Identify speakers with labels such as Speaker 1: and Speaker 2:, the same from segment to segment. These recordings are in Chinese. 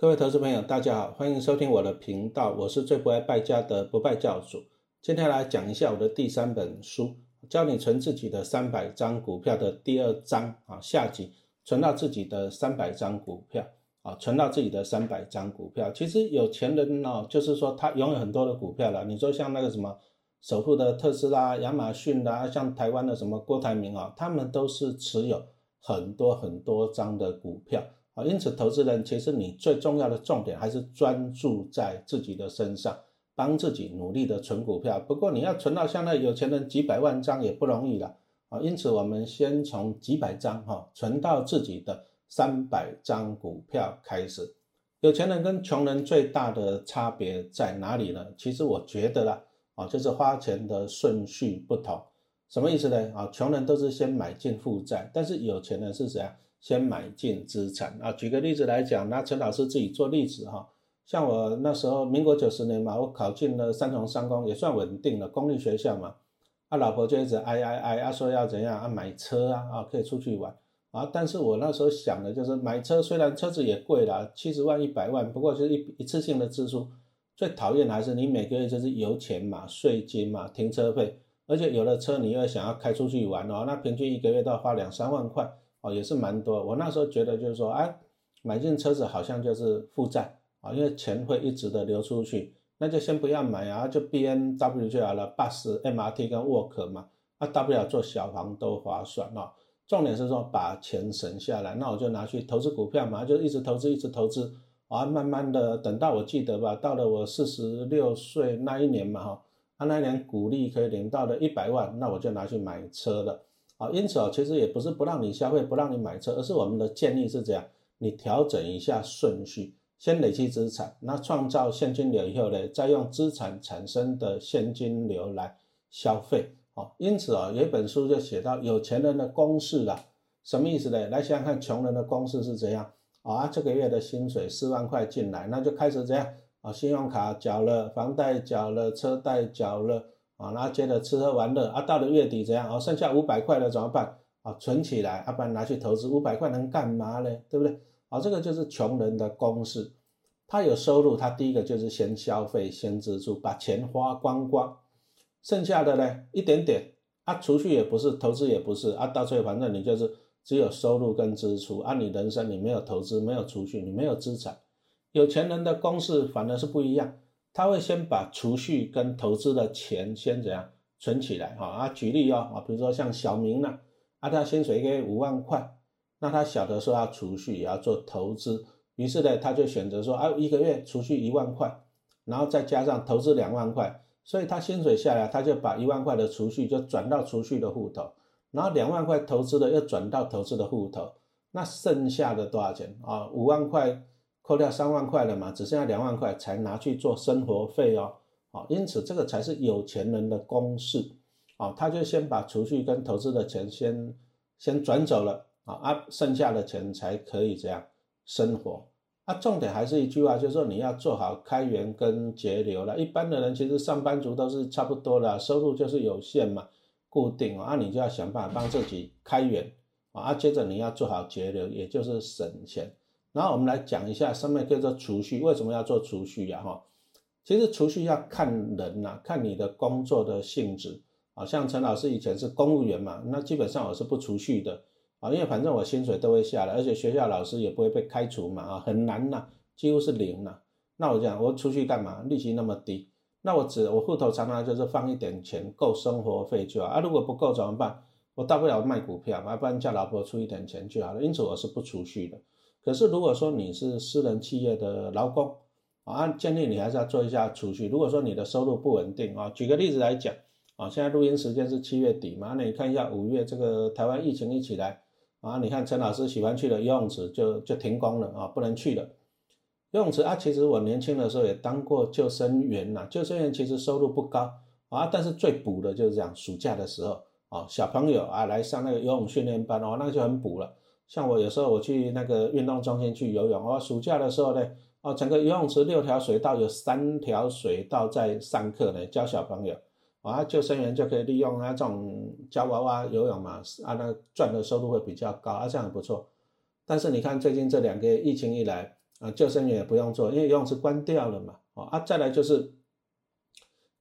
Speaker 1: 各位投资朋友，大家好，欢迎收听我的频道，我是最不爱败家的不败教主。今天来讲一下我的第三本书，教你存自己的三百张股票的第二章啊，下集存到自己的三百张股票啊，存到自己的三百张股票。其实有钱人呢，就是说他拥有很多的股票了。你说像那个什么首富的特斯拉、亚马逊啦，像台湾的什么郭台铭啊，他们都是持有很多很多张的股票。啊，因此，投资人其实你最重要的重点还是专注在自己的身上，帮自己努力的存股票。不过，你要存到像那有钱人几百万张也不容易了啊。因此，我们先从几百张哈，存到自己的三百张股票开始。有钱人跟穷人最大的差别在哪里呢？其实我觉得啦，啊，就是花钱的顺序不同。什么意思呢？啊，穷人都是先买进负债，但是有钱人是怎样？先买进资产啊！举个例子来讲，拿陈老师自己做例子哈。像我那时候，民国九十年嘛，我考进了三重三公，也算稳定了公立学校嘛。啊，老婆就一直哀哀哀，啊说要怎样啊买车啊啊可以出去玩啊。但是我那时候想的就是买车，虽然车子也贵了，七十万一百万，不过就是一一次性的支出。最讨厌还是你每个月就是油钱嘛、税金嘛、停车费，而且有了车你又想要开出去玩哦，那平均一个月都要花两三万块。哦，也是蛮多。我那时候觉得就是说，哎，买进车子好像就是负债啊，因为钱会一直的流出去，那就先不要买啊，就 B N W 就好了，bus、M R T 跟 Work 嘛，那大不了做小房都划算哦。重点是说把钱省下来，那我就拿去投资股票嘛，就一直投资，一直投资啊，慢慢的等到我记得吧，到了我四十六岁那一年嘛，哈，啊那一年股利可以领到了一百万，那我就拿去买车了。啊，因此啊，其实也不是不让你消费，不让你买车，而是我们的建议是这样：你调整一下顺序，先累积资产，那创造现金流以后呢，再用资产产生的现金流来消费。哦，因此啊，有一本书就写到有钱人的公式了，什么意思呢？来想想看，穷人的公式是怎样？啊，这个月的薪水四万块进来，那就开始这样啊，信用卡缴了，房贷缴了，车贷缴了。啊，然后接着吃喝玩乐啊，到了月底怎样？哦，剩下五百块了怎么办？啊，存起来，要不然拿去投资。五百块能干嘛呢？对不对？啊，这个就是穷人的公式。他有收入，他第一个就是先消费，先支出，把钱花光光，剩下的呢，一点点啊，储蓄也不是，投资也不是啊，到最后反正你就是只有收入跟支出啊，你人生你没有投资，没有储蓄，你没有资产。有钱人的公式反而是不一样。他会先把储蓄跟投资的钱先怎样存起来？哈啊，举例哦啊，比如说像小明呢，啊他薪水给五万块，那他晓得说要储蓄也要做投资，于是呢他就选择说啊一个月储蓄一万块，然后再加上投资两万块，所以他薪水下来他就把一万块的储蓄就转到储蓄的户头，然后两万块投资的又转到投资的户头，那剩下的多少钱啊？五万块。扣掉三万块了嘛，只剩下两万块才拿去做生活费哦，好，因此这个才是有钱人的公式，啊，他就先把储蓄跟投资的钱先先转走了，啊啊，剩下的钱才可以这样生活，啊，重点还是一句话，就是说你要做好开源跟节流了。一般的人其实上班族都是差不多的，收入就是有限嘛，固定啊，你就要想办法帮自己开源，啊，接着你要做好节流，也就是省钱。然后我们来讲一下上面叫做储蓄，为什么要做储蓄呀？哈，其实储蓄要看人呐，看你的工作的性质。啊，像陈老师以前是公务员嘛，那基本上我是不储蓄的啊，因为反正我薪水都会下来，而且学校老师也不会被开除嘛，啊，很难呐，几乎是零呐。那我讲我储蓄干嘛？利息那么低，那我只我户头常常就是放一点钱，够生活费就好啊。如果不够怎么办？我大不了卖股票嘛，不然叫老婆出一点钱就好了。因此我是不储蓄的。可是，如果说你是私人企业的劳工，啊，建议你还是要做一下储蓄。如果说你的收入不稳定啊，举个例子来讲，啊，现在录音时间是七月底嘛，那你看一下五月这个台湾疫情一起来，啊，你看陈老师喜欢去的游泳池就就停工了啊，不能去了。游泳池啊，其实我年轻的时候也当过救生员呐，救生员其实收入不高啊，但是最补的就是这样，暑假的时候啊，小朋友啊来上那个游泳训练班哦，那就很补了。像我有时候我去那个运动中心去游泳哦，暑假的时候呢，哦，整个游泳池六条水道有三条水道在上课呢，教小朋友，啊，救生员就可以利用啊这种教娃娃游泳嘛，啊，那赚的收入会比较高，啊，这样不错。但是你看最近这两个月疫情一来，啊，救生员也不用做，因为游泳池关掉了嘛，哦啊，再来就是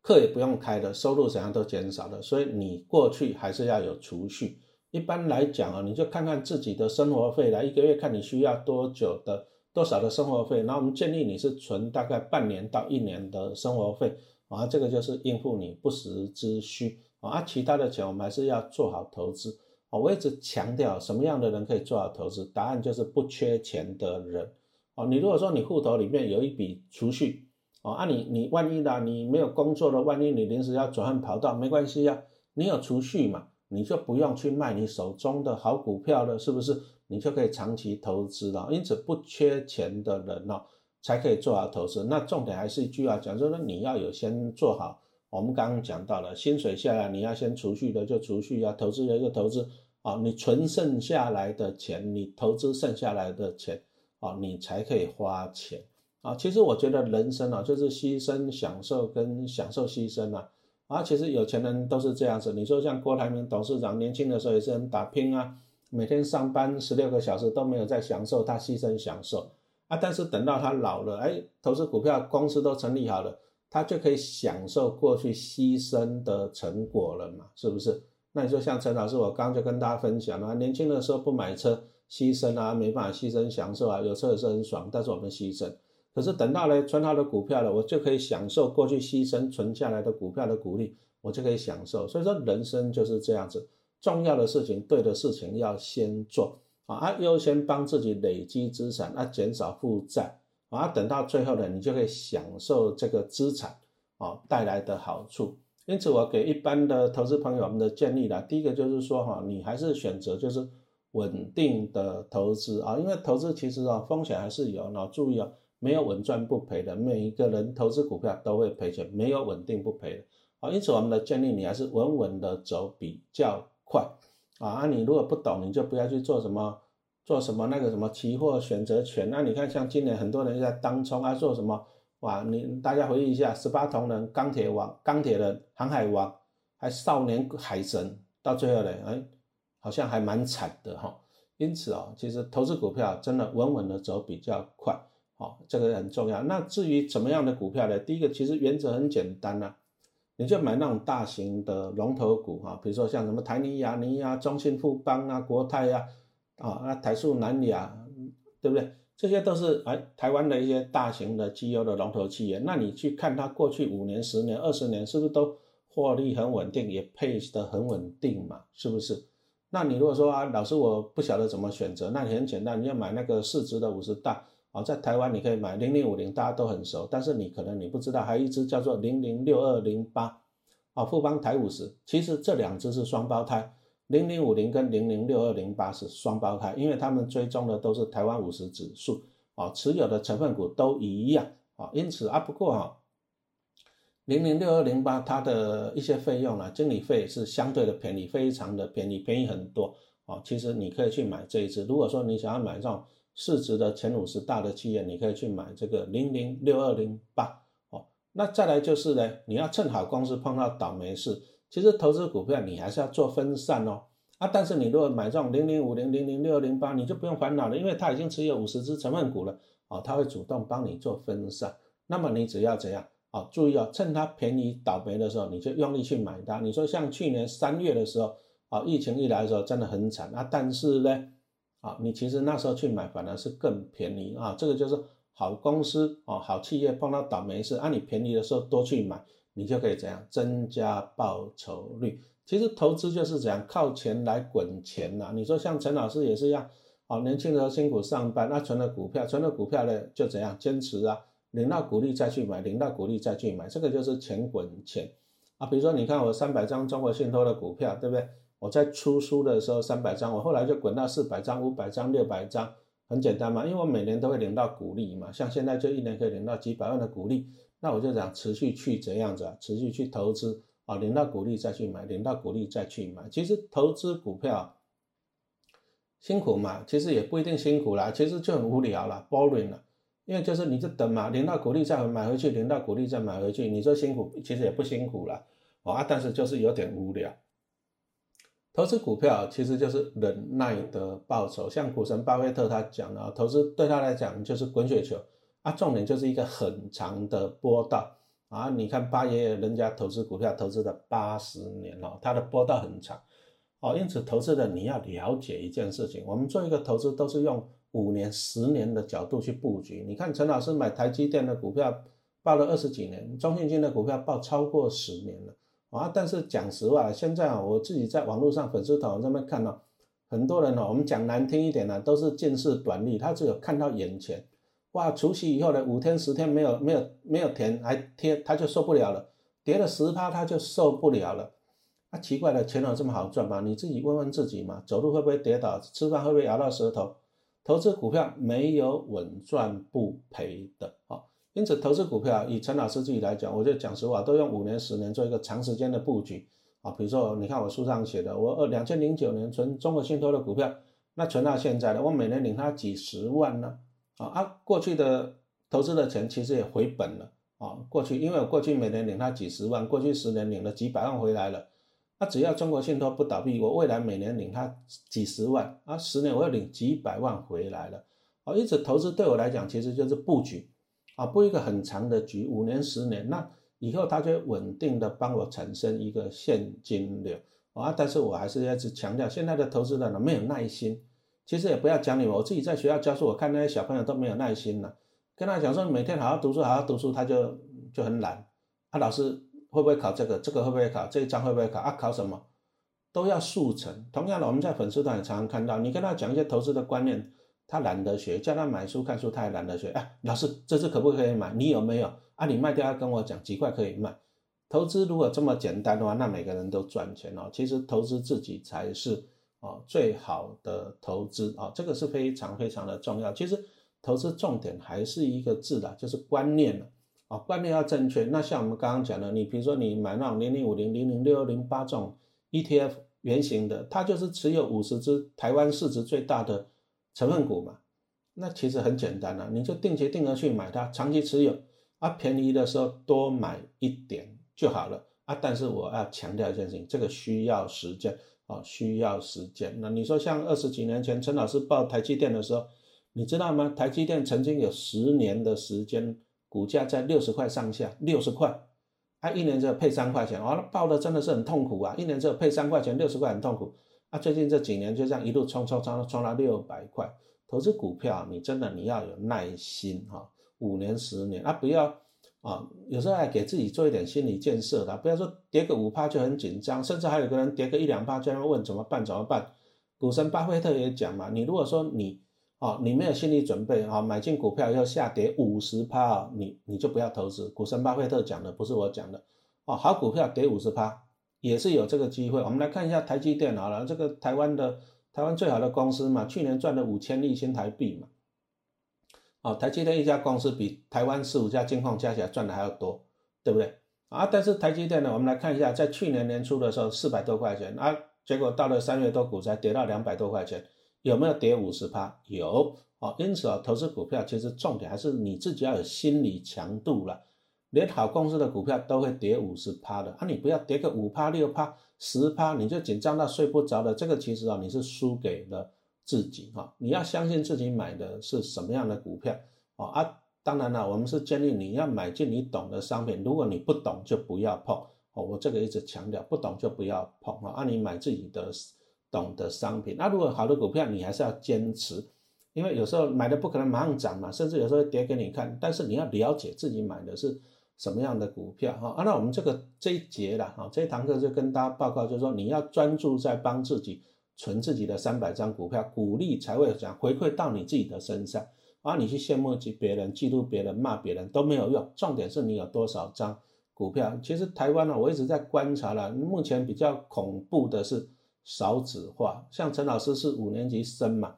Speaker 1: 课也不用开的，收入怎样都减少了，所以你过去还是要有储蓄。一般来讲啊，你就看看自己的生活费来，一个月看你需要多久的多少的生活费，然后我们建议你是存大概半年到一年的生活费啊，这个就是应付你不时之需啊，其他的钱我们还是要做好投资啊。我一直强调什么样的人可以做好投资，答案就是不缺钱的人哦。你如果说你户头里面有一笔储蓄哦，啊你你万一呢你没有工作了，万一你临时要转换跑道，没关系呀，你有储蓄嘛。你就不用去卖你手中的好股票了，是不是？你就可以长期投资了。因此，不缺钱的人呢，才可以做好投资。那重点还是一句话讲，就是你要有先做好。我们刚刚讲到了，薪水下来，你要先储蓄的就储蓄要投资的就投资啊。你存剩下来的钱，你投资剩下来的钱啊，你才可以花钱啊。其实我觉得人生啊，就是牺牲享受跟享受牺牲啊。啊，其实有钱人都是这样子。你说像郭台铭董事长年轻的时候也是很打拼啊，每天上班十六个小时都没有在享受，他牺牲享受啊。但是等到他老了，哎，投资股票公司都成立好了，他就可以享受过去牺牲的成果了嘛，是不是？那你说像陈老师，我刚刚就跟大家分享了，年轻的时候不买车，牺牲啊，没办法牺牲享受啊，有车也是很爽，但是我们牺牲。可是等到呢存好的股票了，我就可以享受过去牺牲存下来的股票的股利，我就可以享受。所以说人生就是这样子，重要的事情、对的事情要先做啊，优先帮自己累积资产，啊，减少负债啊，等到最后呢，你就可以享受这个资产啊带来的好处。因此，我给一般的投资朋友们的建议啦，第一个就是说哈，你还是选择就是稳定的投资啊，因为投资其实啊风险还是有，那注意啊。没有稳赚不赔的，每一个人投资股票都会赔钱，没有稳定不赔的啊。因此，我们的建议你还是稳稳的走比较快啊。啊，你如果不懂，你就不要去做什么做什么那个什么期货选择权。那你看，像今年很多人在当冲啊，做什么哇？你大家回忆一下，十八铜人、钢铁王、钢铁人、航海王，还少年海神，到最后呢，哎，好像还蛮惨的哈。因此啊，其实投资股票真的稳稳的走比较快。哦，这个很重要。那至于怎么样的股票呢？第一个其实原则很简单呐，你就买那种大型的龙头股哈，比如说像什么台泥、亚泥啊、中信富邦啊、国泰啊，啊，那台塑、南亚，对不对？这些都是哎台湾的一些大型的绩优的龙头企业。那你去看它过去五年、十年、二十年，是不是都获利很稳定，也配的很稳定嘛？是不是？那你如果说啊，老师我不晓得怎么选择，那你很简单，你要买那个市值的五十大。啊，在台湾你可以买零零五零，大家都很熟，但是你可能你不知道，还有一只叫做零零六二零八，啊，富邦台五十，其实这两只是双胞胎，零零五零跟零零六二零八是双胞胎，因为他们追踪的都是台湾五十指数，啊，持有的成分股都一样，啊，因此啊，不过哈，零零六二零八它的一些费用呢，经理费是相对的便宜，非常的便宜，便宜很多，啊，其实你可以去买这一只，如果说你想要买这种。市值的前五十大的企业，你可以去买这个零零六二零八哦。那再来就是呢，你要趁好公司碰到倒霉事。其实投资股票你还是要做分散哦啊。但是你如果买这种零零五零零零六二零八，你就不用烦恼了，因为它已经持有五十只成分股了哦，它会主动帮你做分散。那么你只要怎样啊？注意哦，趁它便宜倒霉的时候，你就用力去买它。你说像去年三月的时候啊，疫情一来的时候真的很惨啊，但是呢。啊，你其实那时候去买反而是更便宜啊，这个就是好公司啊，好企业碰到倒霉事，啊，你便宜的时候多去买，你就可以怎样增加报酬率。其实投资就是这样，靠钱来滚钱呐。你说像陈老师也是一样，啊，年轻的时候辛苦上班，那存了股票，存了股票呢就怎样坚持啊，领到股利再去买，领到股利再去买，这个就是钱滚钱啊。比如说你看我三百张中国信托的股票，对不对？我在出书的时候三百张，我后来就滚到四百张、五百张、六百张，很简单嘛，因为我每年都会领到股利嘛，像现在就一年可以领到几百万的股利，那我就想持续去怎样子啊，持续去投资啊，领到股利再去买，领到股利再去买。其实投资股票辛苦嘛，其实也不一定辛苦啦，其实就很无聊了，boring 了，因为就是你就等嘛，领到股利再买回去，领到股利再买回去，你说辛苦，其实也不辛苦了，啊，但是就是有点无聊。投资股票其实就是忍耐的报酬，像股神巴菲特他讲的，投资对他来讲就是滚雪球啊，重点就是一个很长的波道啊。你看八爷爷人家投资股票投资了八十年了，他的波道很长哦。因此，投资的你要了解一件事情，我们做一个投资都是用五年、十年的角度去布局。你看陈老师买台积电的股票报了二十几年，中信金的股票报超过十年了。啊，但是讲实话，现在啊，我自己在网络上粉丝团上面看到很多人哦，我们讲难听一点呢，都是近视短利，他只有看到眼前，哇，除夕以后呢，五天十天没有没有没有填还贴，他就受不了了，跌了十趴他就受不了了。啊，奇怪了，钱有这么好赚吗？你自己问问自己嘛，走路会不会跌倒？吃饭会不会咬到舌头？投资股票没有稳赚不赔的啊。因此，投资股票以陈老师自己来讲，我就讲实话，都用五年、十年做一个长时间的布局啊。比如说，你看我书上写的，我二两千零九年存中国信托的股票，那存到现在了，我每年领他几十万呢啊啊！过去的投资的钱其实也回本了啊。过去因为我过去每年领他几十万，过去十年领了几百万回来了。那只要中国信托不倒闭，我未来每年领他几十万啊，十年我要领几百万回来了。哦，因此投资对我来讲其实就是布局。啊，布一个很长的局，五年、十年，那以后它就稳定的帮我产生一个现金流啊。但是我还是要直强调，现在的投资人呢没有耐心。其实也不要讲你们，我自己在学校教书，我看那些小朋友都没有耐心了。跟他讲说每天好好读书，好好读书，他就就很懒。啊，老师会不会考这个？这个会不会考？这一章会不会考？啊，考什么？都要速成。同样的，我们在粉丝团也常常看到，你跟他讲一些投资的观念。他懒得学，叫他买书看书，他也懒得学。哎，老师，这次可不可以买？你有没有？啊，你卖掉要跟我讲几块可以卖。投资如果这么简单的话，那每个人都赚钱哦。其实投资自己才是哦最好的投资哦，这个是非常非常的重要。其实投资重点还是一个字的，就是观念了啊，观念要正确。那像我们刚刚讲的，你比如说你买那种零零五零、零零六零八这种 ETF 原型的，它就是持有五十只台湾市值最大的。成分股嘛，那其实很简单了，你就定期定额去买它，长期持有啊，便宜的时候多买一点就好了啊。但是我要强调一件事情，这个需要时间啊，需要时间。那你说像二十几年前陈老师报台积电的时候，你知道吗？台积电曾经有十年的时间，股价在六十块上下，六十块，啊，一年只有配三块钱，哦，报的真的是很痛苦啊，一年只有配三块钱，六十块很痛苦。啊，最近这几年就这样一路冲冲冲冲到六百块，投资股票你真的你要有耐心哈，五年十年啊，不要啊，有时候还给自己做一点心理建设的，不要说跌个五趴就很紧张，甚至还有个人跌个一两趴就在问怎么办怎么办。股神巴菲特也讲嘛，你如果说你哦你没有心理准备啊，买进股票要下跌五十趴啊，你你就不要投资。股神巴菲特讲的不是我讲的哦，好股票跌五十趴。也是有这个机会，我们来看一下台积电好了，这个台湾的台湾最好的公司嘛，去年赚了五千亿新台币嘛，哦，台积电一家公司比台湾四五家金矿加起来赚的还要多，对不对？啊，但是台积电呢，我们来看一下，在去年年初的时候四百多块钱，啊，结果到了三月多股灾跌到两百多块钱，有没有跌五十趴？有，哦，因此啊，投资股票其实重点还是你自己要有心理强度了。连好公司的股票都会跌五十趴的啊！你不要跌个五趴、六趴、十趴，你就紧张到睡不着的。这个其实啊，你是输给了自己哈！你要相信自己买的是什么样的股票啊！啊，当然了，我们是建议你要买进你懂的商品。如果你不懂，就不要碰哦。我这个一直强调，不懂就不要碰啊！啊，你买自己的懂的商品。那如果好的股票，你还是要坚持，因为有时候买的不可能马上涨嘛，甚至有时候跌给你看。但是你要了解自己买的是。什么样的股票哈？啊，那我们这个这一节了哈，这一堂课就跟大家报告，就是说你要专注在帮自己存自己的三百张股票，鼓励才会讲回馈到你自己的身上，而你去羡慕别人、嫉妒别人、骂别人都没有用，重点是你有多少张股票。其实台湾呢，我一直在观察了，目前比较恐怖的是少子化，像陈老师是五年级生嘛，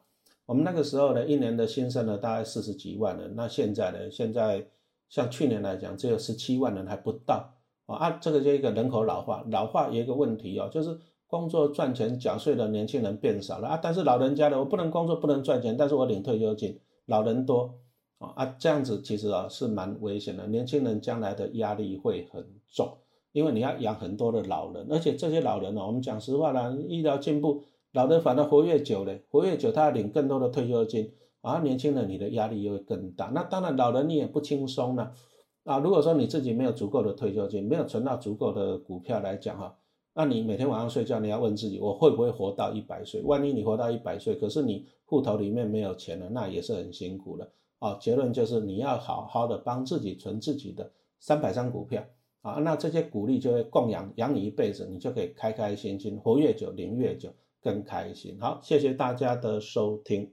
Speaker 1: 我们那个时候呢，一年的新生呢大概四十几万人，那现在呢，现在。像去年来讲，只有十七万人还不到啊！啊，这个就一个人口老化，老化有一个问题哦，就是工作赚钱缴税的年轻人变少了啊。但是老人家的，我不能工作不能赚钱，但是我领退休金，老人多啊啊，这样子其实啊是蛮危险的，年轻人将来的压力会很重因为你要养很多的老人，而且这些老人呢，我们讲实话啦，医疗进步，老人反而活越久嘞，活越久他要领更多的退休金，啊，年轻人你的压力又会更大。那当然老人你也不轻松了，啊，如果说你自己没有足够的退休金，没有存到足够的股票来讲哈，那你每天晚上睡觉你要问自己，我会不会活到一百岁？万一你活到一百岁，可是你户头里面没有钱了，那也是很辛苦的。啊，结论就是你要好好的帮自己存自己的三百张股票。啊，那这些鼓励就会供养养你一辈子，你就可以开开心心活越久，领越久，更开心。好，谢谢大家的收听。